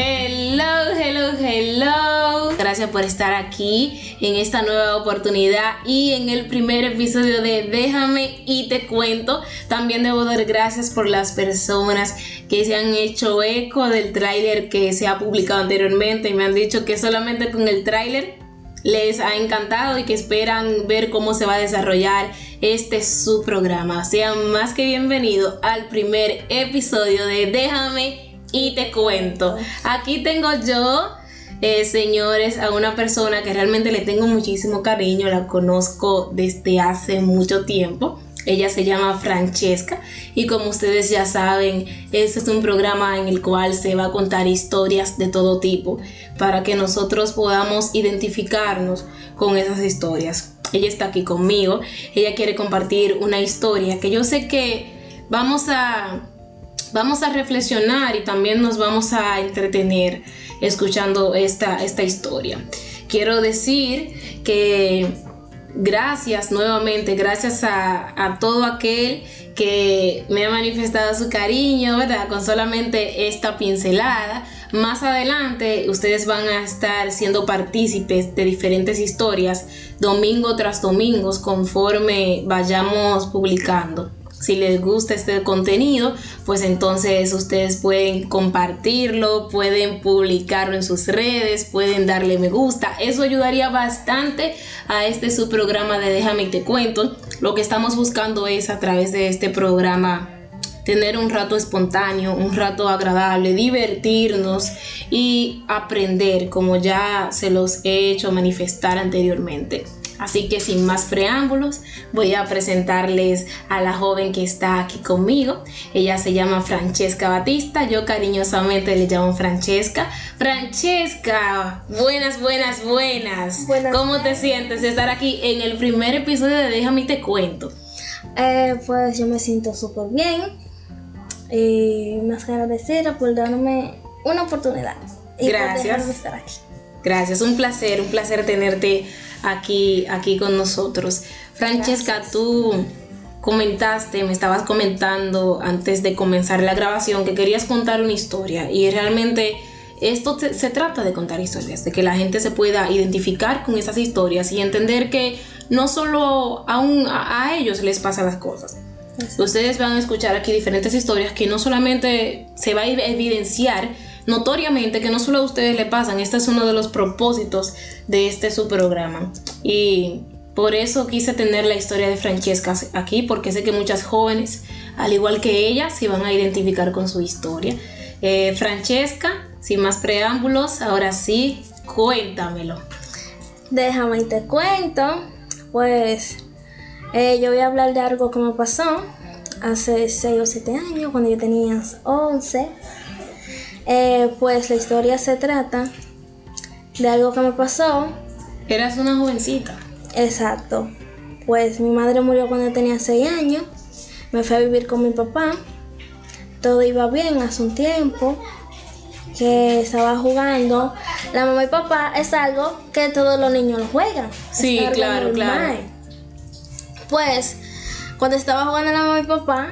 Hello, hello, hello. Gracias por estar aquí en esta nueva oportunidad y en el primer episodio de Déjame y te cuento. También debo dar gracias por las personas que se han hecho eco del tráiler que se ha publicado anteriormente y me han dicho que solamente con el tráiler les ha encantado y que esperan ver cómo se va a desarrollar este su programa. Sean más que bienvenidos al primer episodio de Déjame y te cuento. Aquí tengo yo, eh, señores, a una persona que realmente le tengo muchísimo cariño, la conozco desde hace mucho tiempo. Ella se llama Francesca y como ustedes ya saben, este es un programa en el cual se va a contar historias de todo tipo para que nosotros podamos identificarnos con esas historias. Ella está aquí conmigo, ella quiere compartir una historia que yo sé que vamos a vamos a reflexionar y también nos vamos a entretener escuchando esta, esta historia. Quiero decir que gracias nuevamente, gracias a, todo aquel que me ha manifestado su cariño, ¿verdad? Con solamente esta pincelada. Más adelante ustedes van a estar siendo partícipes de diferentes historias domingo tras domingo conforme vayamos publicando. Si les gusta este contenido, pues entonces ustedes pueden compartirlo, pueden publicarlo en sus redes, pueden darle me gusta. Eso ayudaría bastante a este su programa de Déjame y te cuento. Lo que estamos buscando es a través de este programa tener un rato espontáneo, un rato agradable, divertirnos y aprender como ya se los he hecho manifestar anteriormente. Así que sin más preámbulos, voy a presentarles a la joven que está aquí conmigo. Ella se llama Francesca Batista, yo cariñosamente le llamo Francesca. Francesca, buenas, buenas, buenas. ¿Cómo te sientes de estar aquí en el primer episodio de Déjame te cuento? Eh, pues yo me siento súper bien y más agradecida por darme una oportunidad. Y Gracias. Por estar aquí. Gracias, un placer, un placer tenerte aquí, aquí con nosotros. Francesca, tú comentaste, me estabas comentando antes de comenzar la grabación que querías contar una historia y realmente esto se, trata de contar historias, de que la gente se pueda identificar con esas historias y entender que no solo a, a ellos les pasan las cosas. Ustedes van a escuchar aquí diferentes historias que no solamente se va a evidenciar notoriamente que no solo a ustedes le pasan, este es uno de los propósitos de este su programa. Y por eso quise tener la historia de Francesca aquí, porque sé que muchas jóvenes, al igual que ella, se van a identificar con su historia. Eh, Francesca, sin más preámbulos, ahora sí, cuéntamelo. Déjame y te cuento. Pues eh, yo voy a hablar de algo que me pasó hace 6 o 7 años, cuando yo tenía 11. Eh, pues la historia se trata de algo que me pasó. Eras una jovencita. Exacto. Pues mi madre murió cuando tenía 6 años. Me fui a vivir con mi papá. Todo iba bien hace un tiempo que estaba jugando. La mamá y papá es algo que todos los niños lo juegan. Sí, claro, claro. Pues cuando estaba jugando la mamá y papá,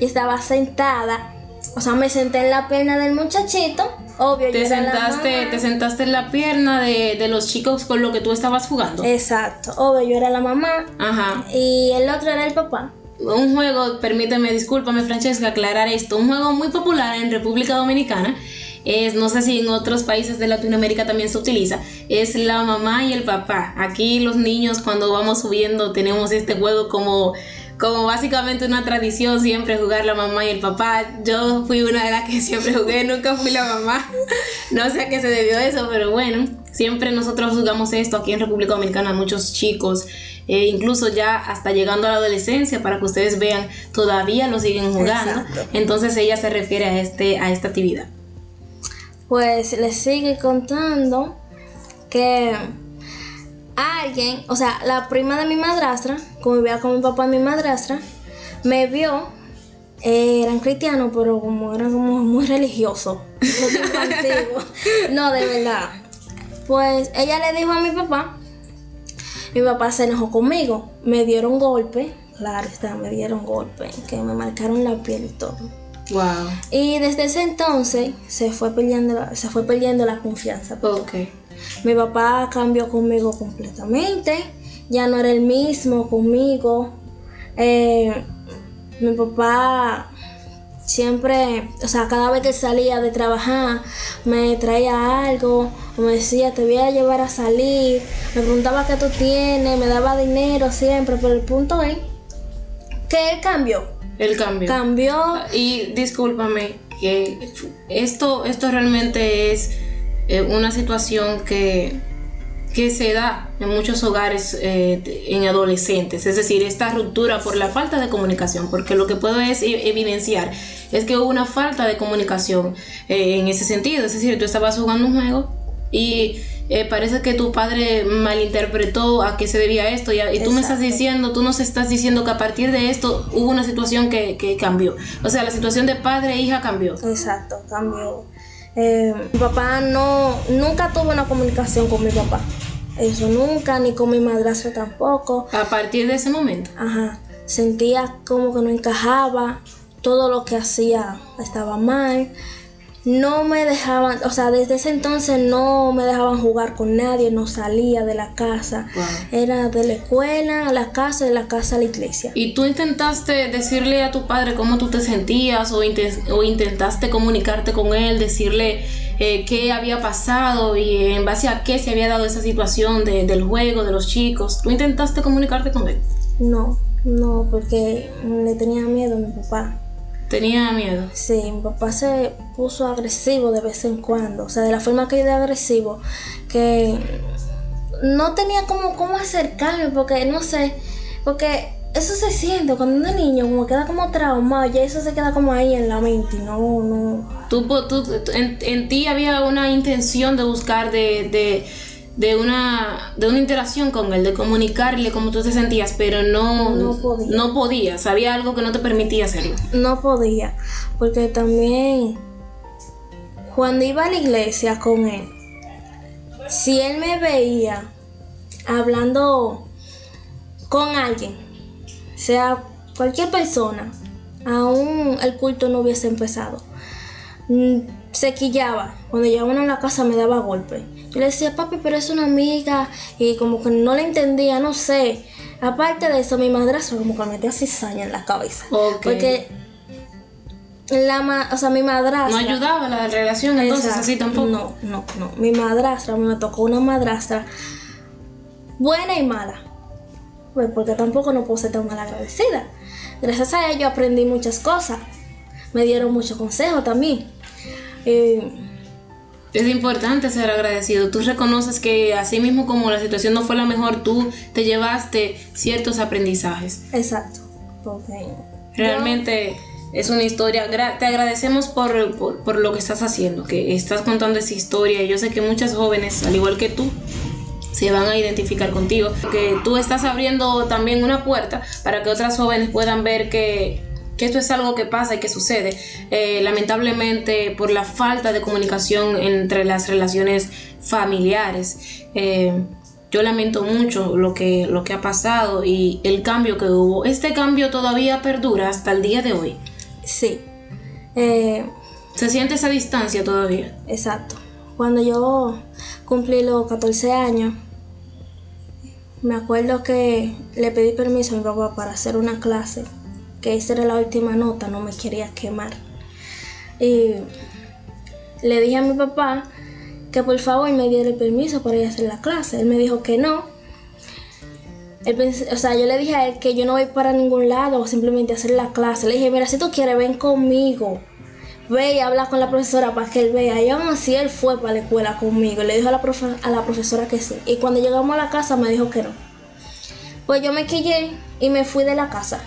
y estaba sentada o sea, me senté en la pierna del muchachito. Obvio, te sentaste, te sentaste en la pierna de, los chicos con lo que tú estabas jugando. Exacto. Obvio, yo era la mamá. Ajá. Y el otro era el papá. Un juego, permíteme, discúlpame Francesca, aclarar esto, un juego muy popular en República Dominicana, es, no sé si en otros países de Latinoamérica también se utiliza, es la mamá y el papá. Aquí los niños cuando vamos subiendo tenemos este juego como como básicamente una tradición siempre jugar la mamá y el papá. Yo fui una de las que siempre jugué, nunca fui la mamá. No sé a qué se debió eso, pero bueno, siempre nosotros jugamos esto aquí en República Dominicana, muchos chicos, eh, incluso ya hasta llegando a la adolescencia, para que ustedes vean, todavía lo siguen jugando. Entonces ella se refiere a, este, a esta actividad. Pues les sigue contando que alguien, o sea, la prima de mi madrastra, como vivía con mi papá y mi madrastra, me vio, eh, eran cristianos, pero como eran como muy religiosos, no, de verdad. Pues ella le dijo a mi papá, mi papá se enojó conmigo, me dieron golpe, claro está, me dieron golpe, que me marcaron la piel y todo. Wow. Y desde ese entonces se fue perdiendo, la- se fue perdiendo la confianza. Ok. Mi papá cambió conmigo completamente, ya no era el mismo conmigo. Eh, mi papá siempre, o sea, cada vez que salía de trabajar, me traía algo, o me decía, te voy a llevar a salir, me preguntaba qué tú tienes, me daba dinero siempre, pero el punto es que él cambió, El cambio. cambió, Y discúlpame, que esto, esto realmente es eh, una situación que, que se da en muchos hogares eh, en adolescentes, es decir, esta ruptura por la falta de comunicación, porque lo que puedo es e- evidenciar es que hubo una falta de comunicación eh, en ese sentido, es decir, tú estabas jugando un juego y eh, parece que tu padre malinterpretó a qué se debía esto y, a- y tú me estás diciendo, tú nos estás diciendo que a partir de esto hubo una situación que, que cambió, o sea, la situación de padre e hija cambió. Exacto, cambió. Eh, mi papá no, nunca tuvo una comunicación con mi papá. Eso nunca, ni con mi madrastra tampoco. A partir de ese momento. Ajá. Sentía como que no encajaba. Todo lo que hacía estaba mal. No me dejaban, o sea, desde ese entonces no me dejaban jugar con nadie, no salía de la casa. Wow. Era de la escuela a la casa, de la casa a la iglesia. ¿Y tú intentaste decirle a tu padre cómo tú te sentías o, inten- o intentaste comunicarte con él, decirle eh, qué había pasado y en base a qué se había dado esa situación de- del juego, de los chicos? ¿Tú intentaste comunicarte con él? No, no, porque le tenía miedo a mi papá. Tenía miedo. Sí, mi papá se puso agresivo de vez en cuando, o sea, de la forma que de agresivo, que no tenía como cómo acercarme, porque no sé, porque eso se siente cuando uno es niño, como queda como traumado, ya eso se queda como ahí en la mente, y no, no. Tú, en, en ti había una intención de buscar de, de, de una, de una interacción con él, de comunicarle cómo tú te sentías, pero no, No podía. no podías. Había algo que no te permitía hacerlo. No podía, porque también cuando iba a la iglesia con él, si él me veía hablando con alguien, sea cualquier persona, aún el culto no hubiese empezado, se quillaba. Cuando llegaban a la casa me daba golpe. Yo le decía, papi, pero es una amiga. Y como que no le entendía, no sé. Aparte de eso, mi madrastra como que me metía cizaña en la cabeza. Ok. Porque la ma o sea, mi madrastra. No ayudaba la relación, entonces Exacto. así tampoco. No, no, no. Mi madrastra, me tocó una madrastra buena y mala. Pues porque tampoco no puedo ser tan mal agradecida. Gracias a ello aprendí muchas cosas. Me dieron muchos consejos también. Eh, Es importante ser agradecido. Tú reconoces que así mismo como la situación no fue la mejor, tú te llevaste ciertos aprendizajes. exacto. Porque Realmente es una historia. te agradecemos por, por, por lo que estás haciendo, que estás contando esa historia. Yo sé que muchas jóvenes, al igual que tú, se van a identificar contigo. Que tú estás abriendo también una puerta para que otras jóvenes puedan ver que, que esto es algo que pasa y que sucede. Eh, lamentablemente, por la falta de comunicación entre las relaciones familiares. Eh, yo lamento mucho lo que, lo que ha pasado y el cambio que hubo. Este cambio todavía perdura hasta el día de hoy. sí. Eh, Se siente esa distancia todavía. Exacto. Cuando yo cumplí los 14 años, me acuerdo que le pedí permiso a mi papá para hacer una clase, que esa era la última nota, no me quería quemar. Y le dije a mi papá que por favor me diera el permiso para ir a hacer la clase. Él me dijo que no. O sea, yo le dije a él que yo no voy para ningún lado, simplemente a hacer la clase. Le dije, mira, si tú quieres, ven conmigo ve y habla con la profesora para que él vea. Y aún así él fue para la escuela conmigo. Le dijo a la, a la profesora que sí. Y cuando llegamos a la casa me dijo que no. Pues yo me quillé y me fui de la casa.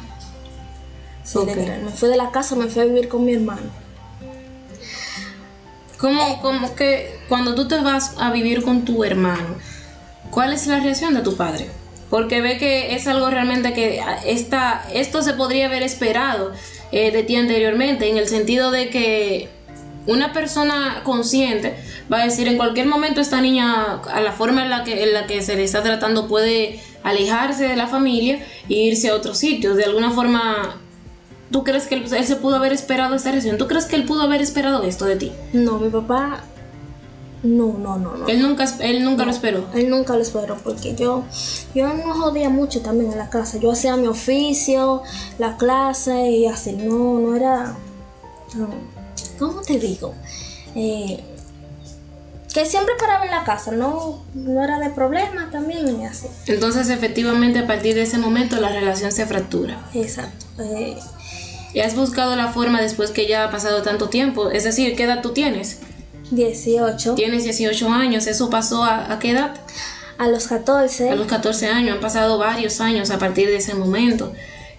Ok. literal, Me fui de la casa, me fui a vivir con mi hermano. ¿Cómo, cómo que cuando tú te vas a vivir con tu hermano, cuál es la reacción de tu padre? Porque ve que es algo realmente que esta, esto se podría haber esperado eh, de ti anteriormente, en el sentido de que una persona consciente va a decir en cualquier momento esta niña, a la forma en la que, en la que se le está tratando, puede alejarse de la familia e irse a otro sitio. De alguna forma ¿Tú crees que él, él se pudo haber esperado esta reacción? ¿Tú crees que él pudo haber esperado esto de ti? No, mi papá. No, no, no, no. Él nunca, él nunca lo esperó. Él nunca lo esperó porque yo, yo no jodía mucho también en la casa. Yo hacía mi oficio, la clase y así. No, no era. no. ¿Cómo te digo? Eh, que siempre paraba en la casa, no, no era de problema también y así. Entonces, efectivamente, a partir de ese momento la relación se fractura. Exacto. Eh, ¿Y has buscado la forma después que ya ha pasado tanto tiempo? Es decir, ¿qué edad tú tienes? 18. Tienes 18 años, ¿eso pasó a, a qué edad? A los 14. A los 14 años, han pasado varios años a partir de ese momento.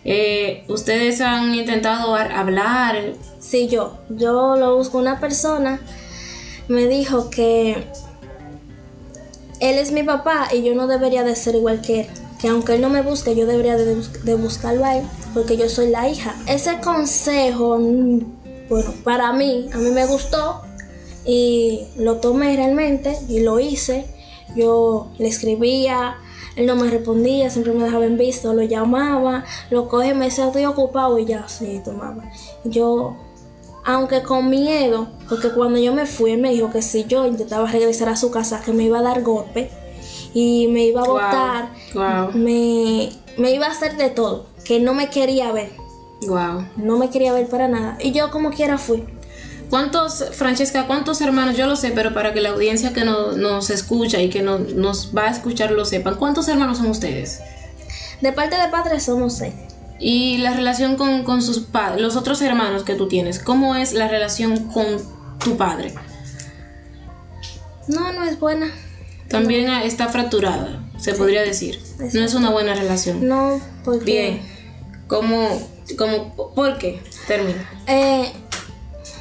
Eh, ¿Ustedes han intentado hablar? Sí, yo. Yo lo busco una persona. Me dijo que él es mi papá y yo no debería de ser igual que él. Que aunque él no me busque, yo debería de, bus- de buscarlo a él porque yo soy la hija. Ese consejo, mm, bueno, para mí, a mí me gustó y lo tomé realmente y lo hice. Yo le escribía, él no me respondía, siempre me dejaba en visto, lo llamaba, lo cogía, me decía estoy ocupado y ya, sí, tomaba. Yo, aunque con miedo, porque cuando yo me fui, él me dijo que si yo intentaba regresar a su casa, que me iba a dar golpe y me iba a botar, Wow, me, me iba a hacer de todo, que no me quería ver, wow. no me quería ver para nada. Y yo como quiera fui. ¿Cuántos, Francesca, cuántos hermanos? Yo lo sé, pero para que la audiencia que no- nos escucha y que no- nos va a escuchar lo sepan, ¿cuántos hermanos son ustedes? De parte de padre somos seis. Y la relación con, con sus padres, los otros hermanos que tú tienes, ¿cómo es la relación con tu padre? No, no es buena. También está fracturada, se podría decir. No es una buena relación. No, porque... Bien. ¿Cómo, cómo, por qué? Termina. Eh,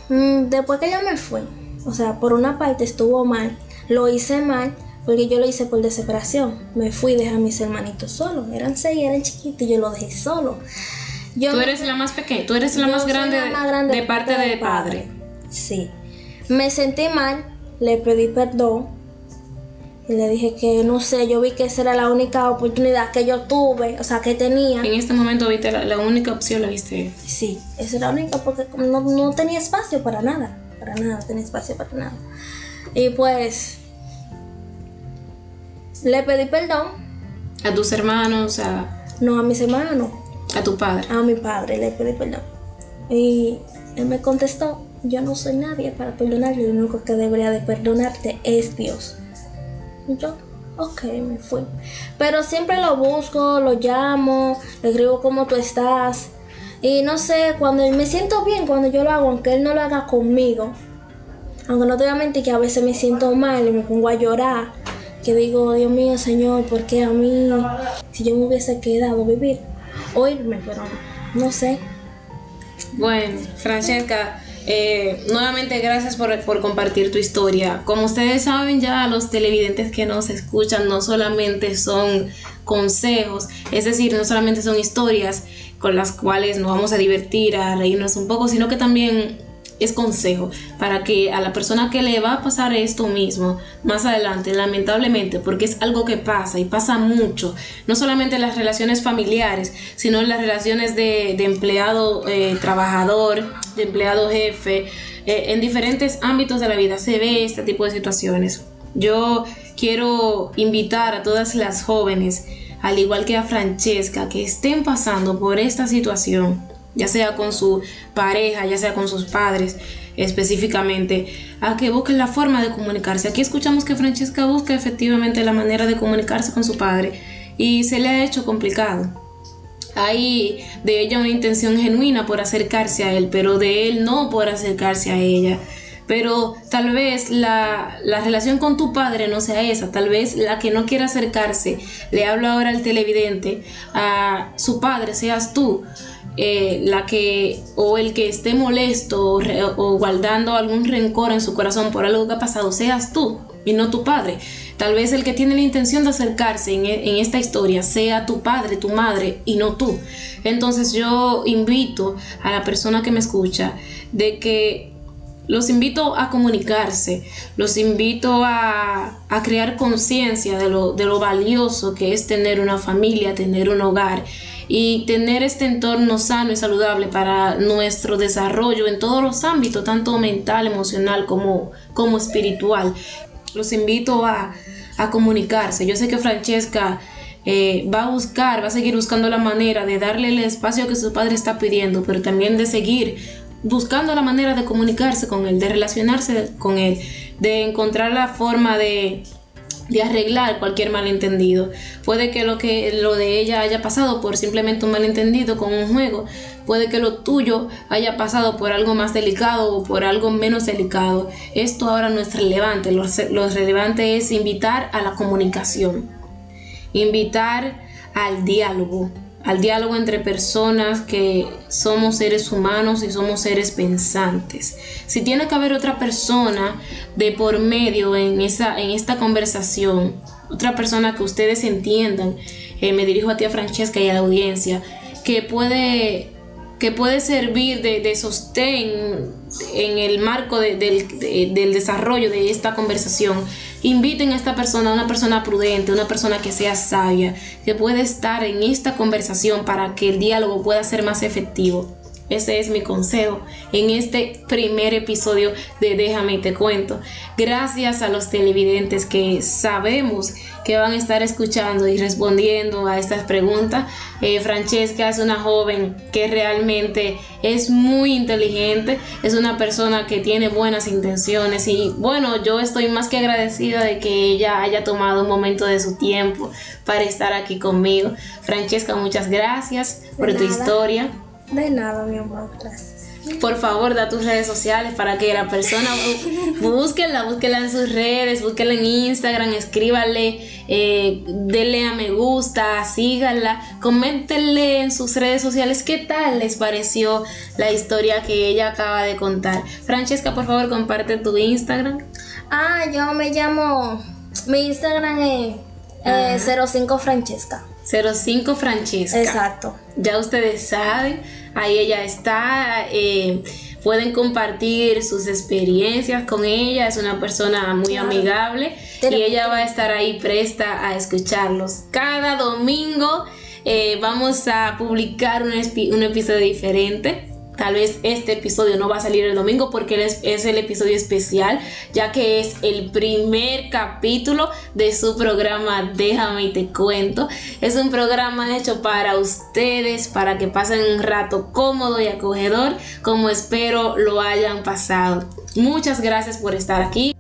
mm, después que yo me fui, o sea, por una parte estuvo mal, lo hice mal, porque yo lo hice por desesperación. Me fui dejé a mis hermanitos solos. Eran seis, eran chiquitos y yo los dejé solos. Yo Tú me- eres la más pequeña, tú eres la yo más grande, la más grande de parte de padre. Sí. Me sentí mal, le pedí perdón y le dije que no sé, yo vi que esa era la única oportunidad que yo tuve, o sea, que tenía. En este momento viste la, la única opción la viste. Sí, esa era la única porque no, no tenía espacio para nada, para nada, no tenía espacio para nada. Y pues le pedí perdón, A tus hermanos, a, no a mis hermanos, a tu padre. a mi padre le pedí perdón. Y él me contestó, yo no soy nadie para perdonarle, lo único que debería de perdonarte es Dios. Yo, ok, me fui. Pero siempre lo busco, lo llamo, le escribo cómo tú estás. Y no sé, cuando me siento bien cuando yo lo hago, aunque él no lo haga conmigo. Aunque no te voy a que a veces me siento mal y me pongo a llorar. Que digo, Dios mío, Señor, ¿por qué a mí? Si yo me hubiese quedado vivir, oírme, pero no sé. Bueno, Francesca, eh, nuevamente gracias por, por compartir tu historia. Como ustedes saben ya, los televidentes que nos escuchan no solamente son consejos, es decir, no solamente son historias con las cuales nos vamos a divertir, a reírnos un poco, sino que también es consejo para que a la persona que le va a pasar esto mismo más adelante, lamentablemente, porque es algo que pasa y pasa mucho, no solamente en las relaciones familiares, sino en las relaciones de, empleado eh, trabajador, de empleado jefe, eh, en diferentes ámbitos de la vida se ve este tipo de situaciones. Yo quiero invitar a todas las jóvenes, al igual que a Francesca, que estén pasando por esta situación, ya sea con su pareja, ya sea con sus padres específicamente, a que busquen la forma de comunicarse. Aquí escuchamos que Francesca busca efectivamente la manera de comunicarse con su padre y se le ha hecho complicado. Hay de ella una intención genuina por acercarse a él, pero de él no por acercarse a ella. Pero tal vez la, la relación con tu padre no sea esa, tal vez la que no quiere acercarse, le habla ahora al televidente, a su padre seas tú, eh, la que o el que esté molesto o, re- o guardando algún rencor en su corazón por algo que ha pasado, seas tú y no tu padre. Tal vez el que tiene la intención de acercarse en, e- en esta historia sea tu padre, tu madre y no tú. Entonces yo invito a la persona que me escucha de que los invito a comunicarse, los invito a, a crear conciencia de lo, de lo valioso que es tener una familia, tener un hogar y tener este entorno sano y saludable para nuestro desarrollo en todos los ámbitos, tanto mental, emocional como, como espiritual. Los invito a, a comunicarse. Yo sé que Francesca eh, va a buscar, va a seguir buscando la manera de darle el espacio que su padre está pidiendo, pero también de seguir buscando la manera de comunicarse con él, de relacionarse con él, de encontrar la forma de, de arreglar cualquier malentendido. Puede que lo que lo de ella haya pasado por simplemente un malentendido con un juego, puede que lo tuyo haya pasado por algo más delicado o por algo menos delicado. Esto ahora no es relevante, lo relevante es invitar a la comunicación invitar al diálogo, al diálogo entre personas que somos seres humanos y somos seres pensantes. Si tiene que haber otra persona de por medio en, esa, en esta conversación, otra persona que ustedes entiendan, eh, me dirijo a ti, a Francesca, y a la audiencia, que puede que puede servir de, sostén en el marco del desarrollo de esta conversación. Inviten a esta persona, una persona prudente, una persona que sea sabia, que pueda estar en esta conversación para que el diálogo pueda ser más efectivo. Ese es mi consejo en este primer episodio de Déjame y te cuento. Gracias a los televidentes que sabemos que van a estar escuchando y respondiendo a estas preguntas. Eh, Francesca es una joven que realmente es muy inteligente, es una persona que tiene buenas intenciones y bueno, yo estoy más que agradecida de que ella haya tomado un momento de su tiempo para estar aquí conmigo. Francesca, muchas gracias por tu historia. De nada, mi amor, gracias. Por favor, da tus redes sociales para que la persona búsquela, búsquela en sus redes, búsquela en Instagram, escríbale, eh, dele a me gusta, síganla, coméntenle en sus redes sociales qué tal les pareció la historia que ella acaba de contar. Francesca, por favor, comparte tu Instagram. Ah, yo me llamo, mi Instagram es 05 Francesca. 05 Francesca. Exacto. Ya ustedes saben, ahí ella está. Eh, pueden compartir sus experiencias con ella. Es una persona muy amigable y ella va a estar ahí presta a escucharlos. Cada domingo eh, vamos a publicar un, un episodio diferente. Tal vez este episodio no va a salir el domingo porque es, el episodio especial, ya que es el primer capítulo de su programa Déjame y te cuento. Es un programa hecho para ustedes, para que pasen un rato cómodo y acogedor, como espero lo hayan pasado. Muchas gracias por estar aquí.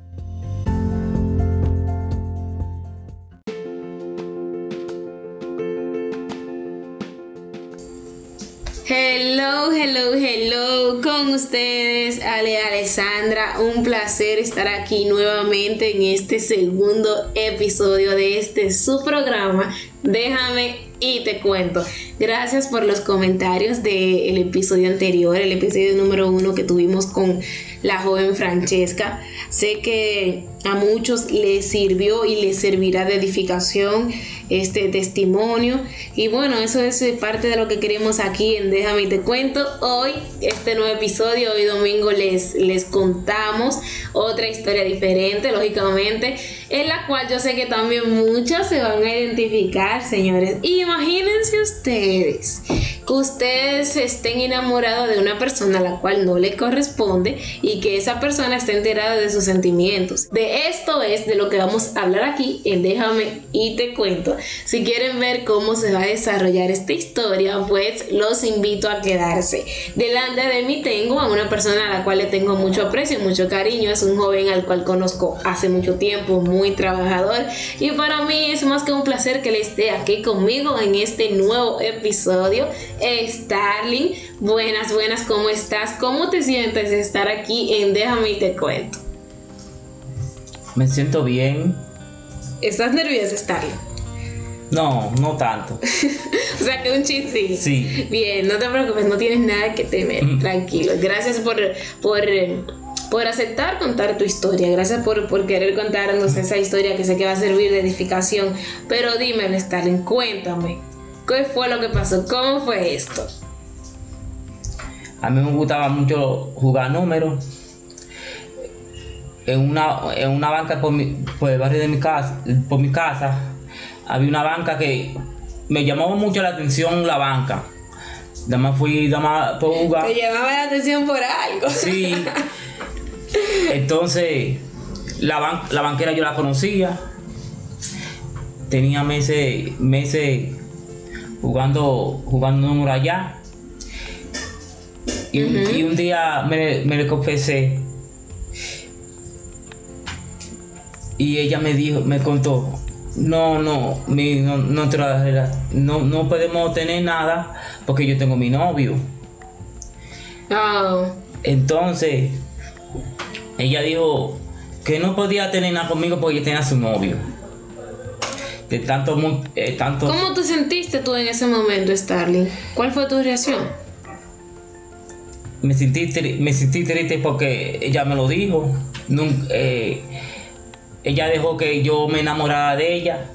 Hello, hello, hello con ustedes, Ale Alessandra. Un placer estar aquí nuevamente en este segundo episodio de este su programa. Déjame y te cuento. Gracias por los comentarios del episodio anterior, el episodio número uno que tuvimos con la joven Francesca. Sé que a muchos les sirvió y les servirá de edificación este testimonio. Y bueno, eso es parte de lo que queremos aquí en Déjame y te cuento. Hoy, este nuevo episodio, hoy domingo les, les contamos otra historia diferente, lógicamente, en la cual yo sé que también muchos se van a identificar, señores. Imagínense ustedes que ustedes estén enamorados de una persona a la cual no le corresponde y que esa persona esté enterada de sus sentimientos. De esto es de lo que vamos a hablar aquí en Déjame y te cuento. Si quieren ver cómo se va a desarrollar esta historia, pues los invito a quedarse. Delante de mí tengo a una persona a la cual le tengo mucho aprecio, mucho cariño. Es un joven al cual conozco hace mucho tiempo, trabajador. Y para mí es más que un placer que le esté aquí conmigo en este nuevo episodio Starling. Buenas, buenas, ¿cómo estás? ¿Cómo te sientes de estar aquí en Déjame y te cuento? Me siento bien. ¿Estás nerviosa, Starling? No, no tanto. o sea que un chiste. Sí. Bien, no te preocupes, no tienes nada que temer. Tranquilo. Gracias por, por, por aceptar contar tu historia. Gracias por, por querer contarnos esa historia que sé que va a servir de edificación. Pero dime, Stalin, cuéntame. ¿Qué fue lo que pasó? ¿Cómo fue esto? A mí me gustaba mucho jugar números. En una, en una banca por, mi, por el barrio de mi casa, por mi casa, había una banca que me llamó mucho la atención la banca. Nada más fui, nada más por jugar. Te llamaba la atención por algo. Sí. Entonces, la, ban- la banquera yo la conocía. Tenía meses, meses jugando, jugando número allá. Y, un- y un día me, me le confesé. Y ella me dijo, me contó, no, no, mi, no, no, no podemos tener nada porque yo tengo mi novio. Oh. Entonces, ella dijo que no podía tener nada conmigo porque ella tenía a su novio. De tanto, eh, tanto. ¿Cómo te sentiste tú en ese momento, Starling? ¿Cuál fue tu reacción? Me sentí, me sentí triste porque ella me lo dijo. Nun- eh, ella dejó que yo me enamorara de ella.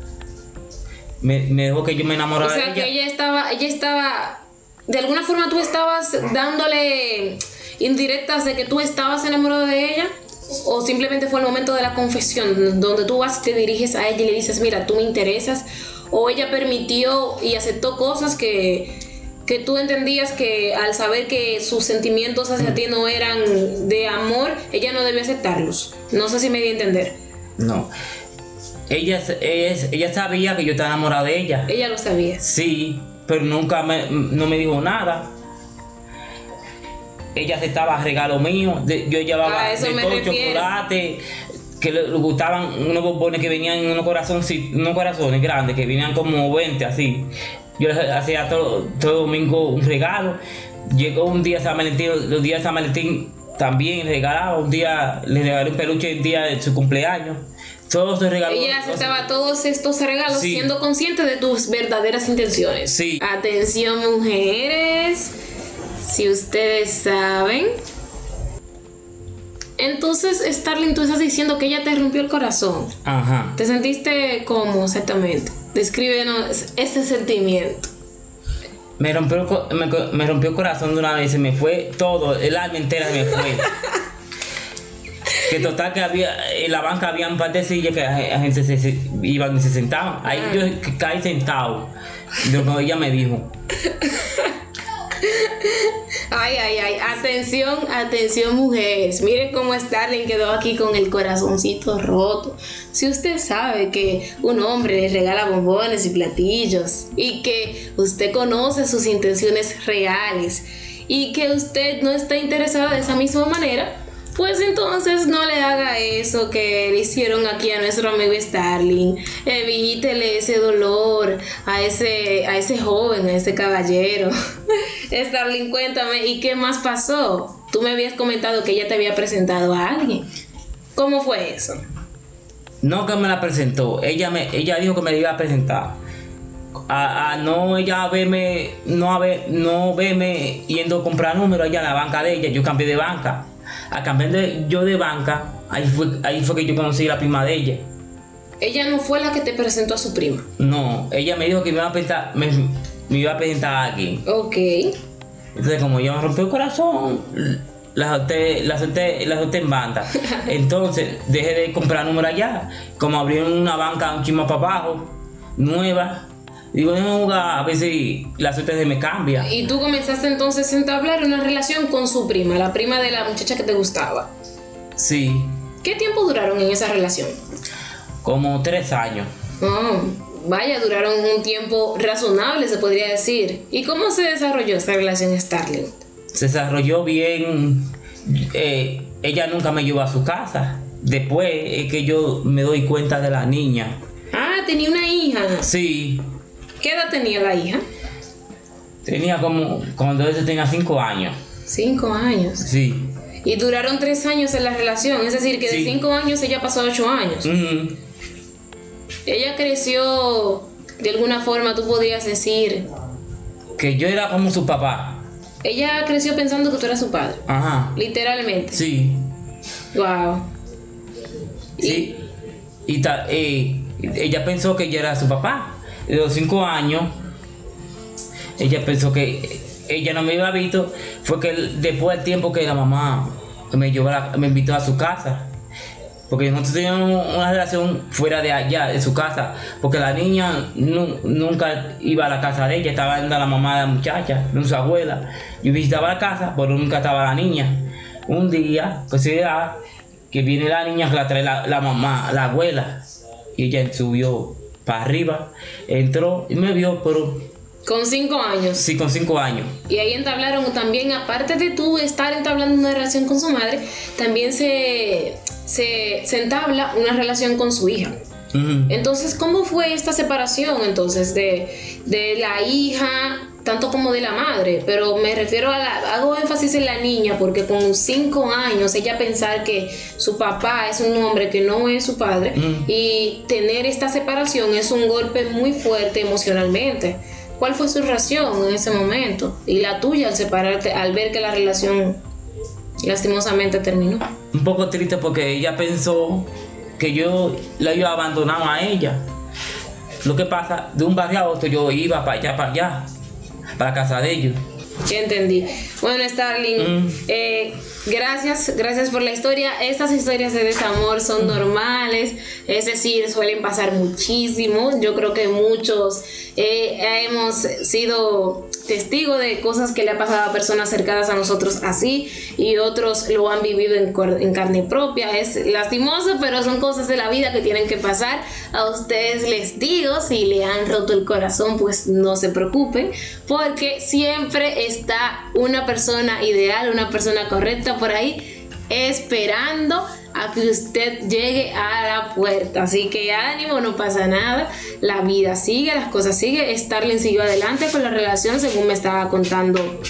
Me, me dejó que yo me O enamorara sea, de que ella. ella estaba, ella estaba, de alguna forma tú estabas dándole indirectas de que tú estabas enamorado de ella. O simplemente fue el momento de la confesión, donde tú vas y te diriges a ella y le dices, mira, tú me interesas. O ella permitió y aceptó cosas que, que tú entendías que al saber que sus sentimientos hacia ti no eran de amor, ella no debió aceptarlos. No sé si me di a entender. No. Ella, es- ella sabía que yo estaba enamorado de ella. Ella lo sabía. Sí, pero nunca me, no me dijo nada. Ella aceptaba regalos míos. de- yo llevaba A eso de todo chocolate. Que le, le gustaban unos bombones que venían en unos corazones, unos corazones grandes, que venían como 20 así. Yo les hacía todo, todo domingo un regalo. Llegó un día San Valentín, los días de San Valentín también regalaba. Un día le regalé un peluche el día de su cumpleaños. Todos los regalos. Ella aceptaba todos estos regalos Sí. siendo consciente de tus verdaderas intenciones. Sí. Atención mujeres, si ustedes saben. Entonces, Starling, tú estás diciendo que ella te rompió el corazón. Ajá. ¿Te sentiste cómo exactamente? Descríbenos ese sentimiento. Me rompió, me, me rompió el corazón de una vez, se me fue todo, el alma entera me fue. que total que había, en la banca había un par de sillas que la gente se, se- iban y se sentaban. Ahí yo caí sentado, lo que ella me dijo. Ay, ay, ay. Atención, atención, mujeres. Miren cómo Starling quedó aquí con el corazoncito roto. Si usted sabe que un hombre le regala bombones y platillos y que usted conoce sus intenciones reales y que usted no está interesada de esa misma manera, pues entonces no le haga eso que le hicieron aquí a nuestro amigo Starling. Evítele ese dolor a ese, a ese joven, a ese caballero. Starling, cuéntame, ¿y qué más pasó? Tú me habías comentado que ella te había presentado a alguien. ¿Cómo fue eso? No que me la presentó, ella me, ella dijo que me la iba a presentar. A, no ella verme, no a ver, no verme yendo a comprar números allá en la banca de ella, yo cambié de banca. A cambiar de, yo de banca, ahí fue, ahí fue que yo conocí a la prima de ella. Ella no fue la que te presentó a su prima. No, ella me dijo que me iba a presentar, me, me iba a presentar a alguien. Ok. Entonces como ella me rompió el corazón, la solté, la solté, la solté en banda. Entonces dejé de comprar números allá. Como abrieron una banca un chisme para abajo, nueva. Digo, a ver si la suerte se me cambia. Y tú comenzaste entonces a entablar una relación con su prima, la prima de la muchacha que te gustaba. Sí, ¿Qué tiempo duraron en esa relación? como tres años. Oh, vaya, duraron un tiempo razonable, se podría decir. ¿Y cómo se desarrolló esta relación Starling? Se desarrolló bien. eh, ella nunca me llevó a su casa. Después es que yo me doy cuenta de la niña. Ah, tenía una hija. Sí, ¿Qué edad tenía la hija? tenía como, cuando ella tenía cinco años. Cinco años. Sí. Y duraron tres años en la relación, es decir, que de cinco años ella pasó a ocho años. Ella creció, de alguna forma tú podrías decir, Que yo era como su papá. ella creció pensando que tú eras su padre, Ajá. literalmente. Sí. Wow. Sí. Y ta- eh, ella pensó que yo era su papá. De los cinco años, ella pensó que ella no me iba visto. Fue que después del tiempo que la mamá me, llevó la- me invitó a su casa. Porque nosotros teníamos una relación fuera de allá, de su casa. Porque la niña nu- nunca iba a la casa de ella, estaba en la mamá de la muchacha, de su abuela. Yo visitaba la casa, pero nunca estaba la niña. Un día, pues se da que viene la niña que la, la mamá, la abuela. Y ella subió para arriba, entró y me vio, pero Con cinco años. sí, con cinco años. Y ahí entablaron también, aparte de tú estar entablando una relación con su madre, también se, se, se entabla una relación con su hija. Entonces, ¿cómo fue esta separación entonces de, de la hija, tanto como de la madre? Pero me refiero a la, hago énfasis en la niña porque con cinco años ella pensar que su papá es un hombre que no es su padre Mm. y tener esta separación es un golpe muy fuerte emocionalmente. ¿Cuál fue su reacción en ese momento? Y la tuya al separarte, al ver que la relación lastimosamente terminó. un poco triste porque ella pensó que yo la iba a abandonar a ella. Lo que pasa, de un barrio a otro yo iba para allá, para allá, para casa de ellos. Ya entendí. Bueno, Starling, Mm. eh, gracias, gracias por la historia. Estas historias de desamor son normales, es decir, suelen pasar muchísimo. Yo creo que muchos eh, hemos sido testigos de cosas que le ha pasado a personas cercanas a nosotros así y otros lo han vivido en, en carne propia. Es lastimoso, pero son cosas de la vida que tienen que pasar. A ustedes les digo, si le han roto el corazón, pues no se preocupen, porque siempre está una persona ideal, una persona correcta por ahí esperando a que usted llegue a la puerta. Así que ánimo, no pasa nada. La vida sigue, las cosas siguen. Starling siguió adelante con la relación según me estaba contando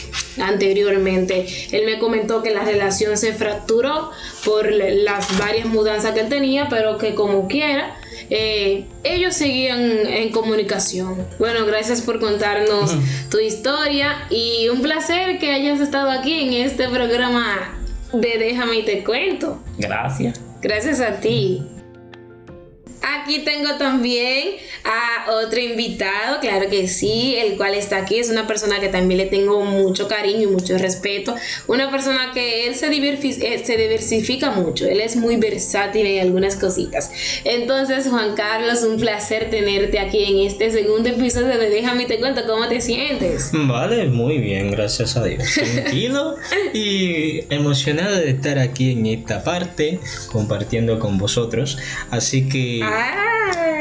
anteriormente. Él me comentó que la relación se fracturó por las varias mudanzas que él tenía, pero que como quiera, eh, ellos seguían en comunicación. Bueno, gracias por contarnos tu historia y un placer que hayas estado aquí en este programa de Déjame y te cuento. Gracias. Gracias a ti. Aquí tengo también a otro invitado, claro que sí, el cual está aquí. Es una persona que también le tengo mucho cariño y mucho respeto. Una persona que él se, eh, se diversifica mucho. Él es muy versátil en algunas cositas. Entonces, Juan Carlos, un placer tenerte aquí en este segundo episodio de Déjame y te cuento cómo te sientes. Vale, muy bien, gracias a Dios. Tranquilo y emocionado de estar aquí en esta parte compartiendo con vosotros. Así que, Ah,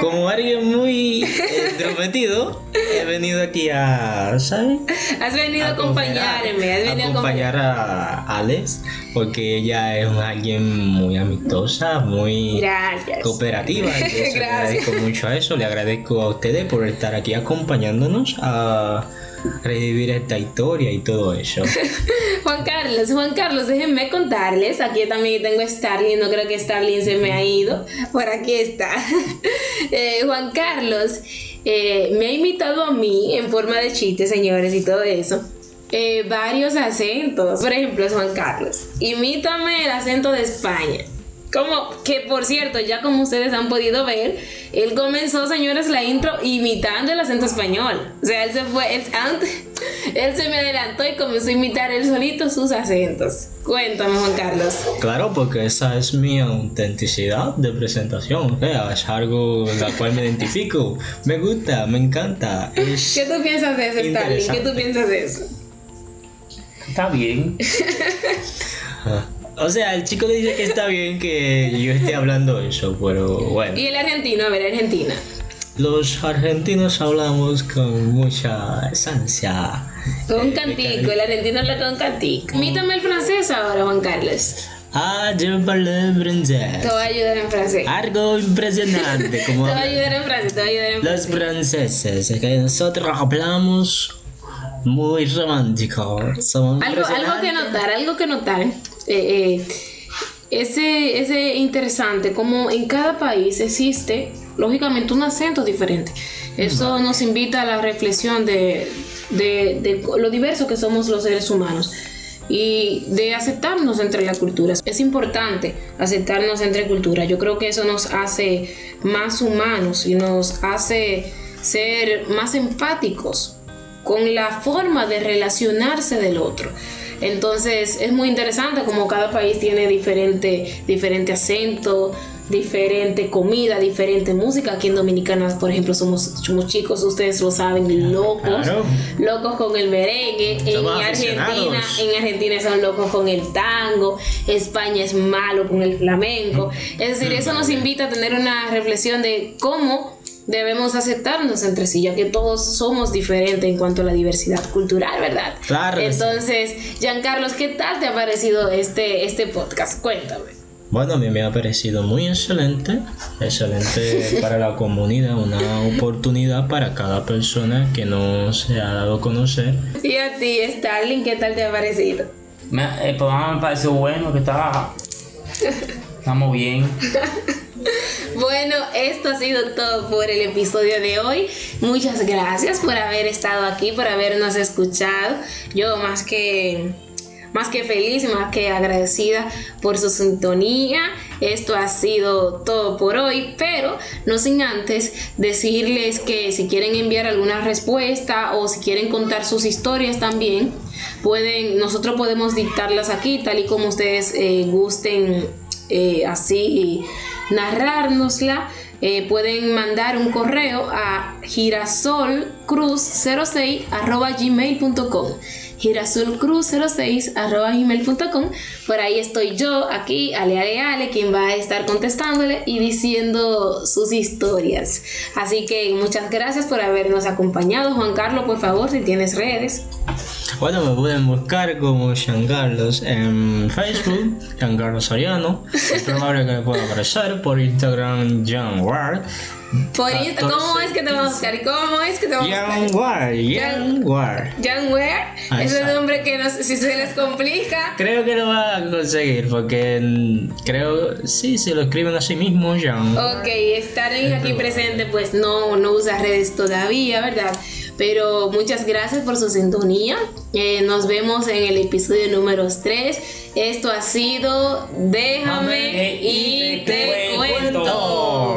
como alguien muy entrometido, he venido aquí a, ¿sabes? has venido a acompañarme, has venido a acompañar a Alex, porque ella es alguien muy amistosa, muy Gracias. cooperativa. entonces le Gracias. agradezco mucho a eso. Le agradezco a ustedes por estar aquí acompañándonos a revivir esta historia y todo eso. Juan Carlos, Juan Carlos, déjenme contarles. Aquí también tengo a Starling, no creo que Starling se me ha ido. Por aquí está. Eh, Juan Carlos eh, me ha invitado a mí en forma de chiste, señores, y todo eso. eh, varios acentos. Por ejemplo, Juan Carlos. Imítame el acento de España. Como que por cierto, ya como ustedes han podido ver, él comenzó, señores, la intro imitando el acento español. O sea, él se fue, él, antes, él se me adelantó y comenzó a imitar él solito sus acentos. Cuéntame, Juan Carlos. Claro, porque esa es mi autenticidad de presentación. O sea, es algo en la cual me identifico. Me gusta, me encanta. Es- ¿Qué tú piensas de eso, Starling? ¿Qué tú piensas de eso? Está bien. O sea, el chico dice que está bien que yo esté hablando eso, pero bueno. Y el argentino, a ver, Argentina. Los argentinos hablamos con mucha esencia. Con un Eh, cantico, el argentino habla con un cantico. Imítame el francés ahora, Juan Carlos. Ah, je parle francés. Te voy a ayudar en francés. Algo impresionante, Te como voy a ayudar en francés, te voy a ayudar en los francés. franceses, es que nosotros hablamos muy romántico. Somos Algo, algo que notar, algo que notar. Eh, eh, ese, ese interesante, como en cada país existe, lógicamente, un acento diferente. Eso nos invita a la reflexión de, de, de lo diverso que somos los seres humanos y de aceptarnos entre las culturas. Es importante aceptarnos entre culturas. Yo creo que eso nos hace más humanos y nos hace ser más empáticos con la forma de relacionarse del otro. Entonces es muy interesante como cada país tiene diferente, diferente acento, diferente comida, diferente música. Aquí en Dominicana, por ejemplo, somos, somos chicos, ustedes lo saben, locos, Claro. locos con el merengue. En Argentina, en Argentina son locos con el tango. España es malo con el flamenco. Es decir, eso nos invita a tener una reflexión de cómo debemos aceptarnos entre sí, ya que todos somos diferentes en cuanto a la diversidad cultural, ¿verdad? Claro. Entonces, Giancarlos, ¿qué tal te ha parecido este, este podcast? Cuéntame. Bueno, a mí me ha parecido muy excelente, excelente para la comunidad, una oportunidad para cada persona que no se ha dado a conocer. Y a ti, Starling, ¿qué tal te ha parecido? Me- el programa me pareció bueno, que estaba. Estamos bien. Bueno, esto ha sido todo por el episodio de hoy. Muchas gracias por haber estado aquí, por habernos escuchado. Yo más que más que feliz y más que agradecida por su sintonía. Esto ha sido todo por hoy, pero no sin antes decirles que si quieren enviar alguna respuesta o si quieren contar sus historias también, pueden, nosotros podemos dictarlas aquí, tal y como ustedes eh, gusten eh, así narrárnosla. Eh, pueden mandar un correo a girasolcruz06 arroba gmail.com girasolcruz06 arroba gmail.com por ahí estoy yo aquí Ale Ale Ale quien va a estar contestándole y diciendo sus historias. Así que muchas gracias por habernos acompañado. Juan Carlos por favor si tienes redes Bueno, me pueden buscar como Giancarlos en Facebook, Giancarlos Soriano. Es probable que me pueda aparecer por Instagram, por Insta- ¿cómo es que te vamos a buscar? ¿cómo es que te vamos a buscar? Gianwar, Gianwar. Jan Ahí ese está. nombre que nos- si se les complica. Creo que lo va a conseguir porque creo, sí, se lo escriben así mismo, Jan. Ok, estar aquí presente, pues no, no usa redes todavía, ¿verdad? Pero muchas gracias por su sintonía. Eh, nos vemos en el episodio número 3. Esto ha sido Déjame, y, te, cuento.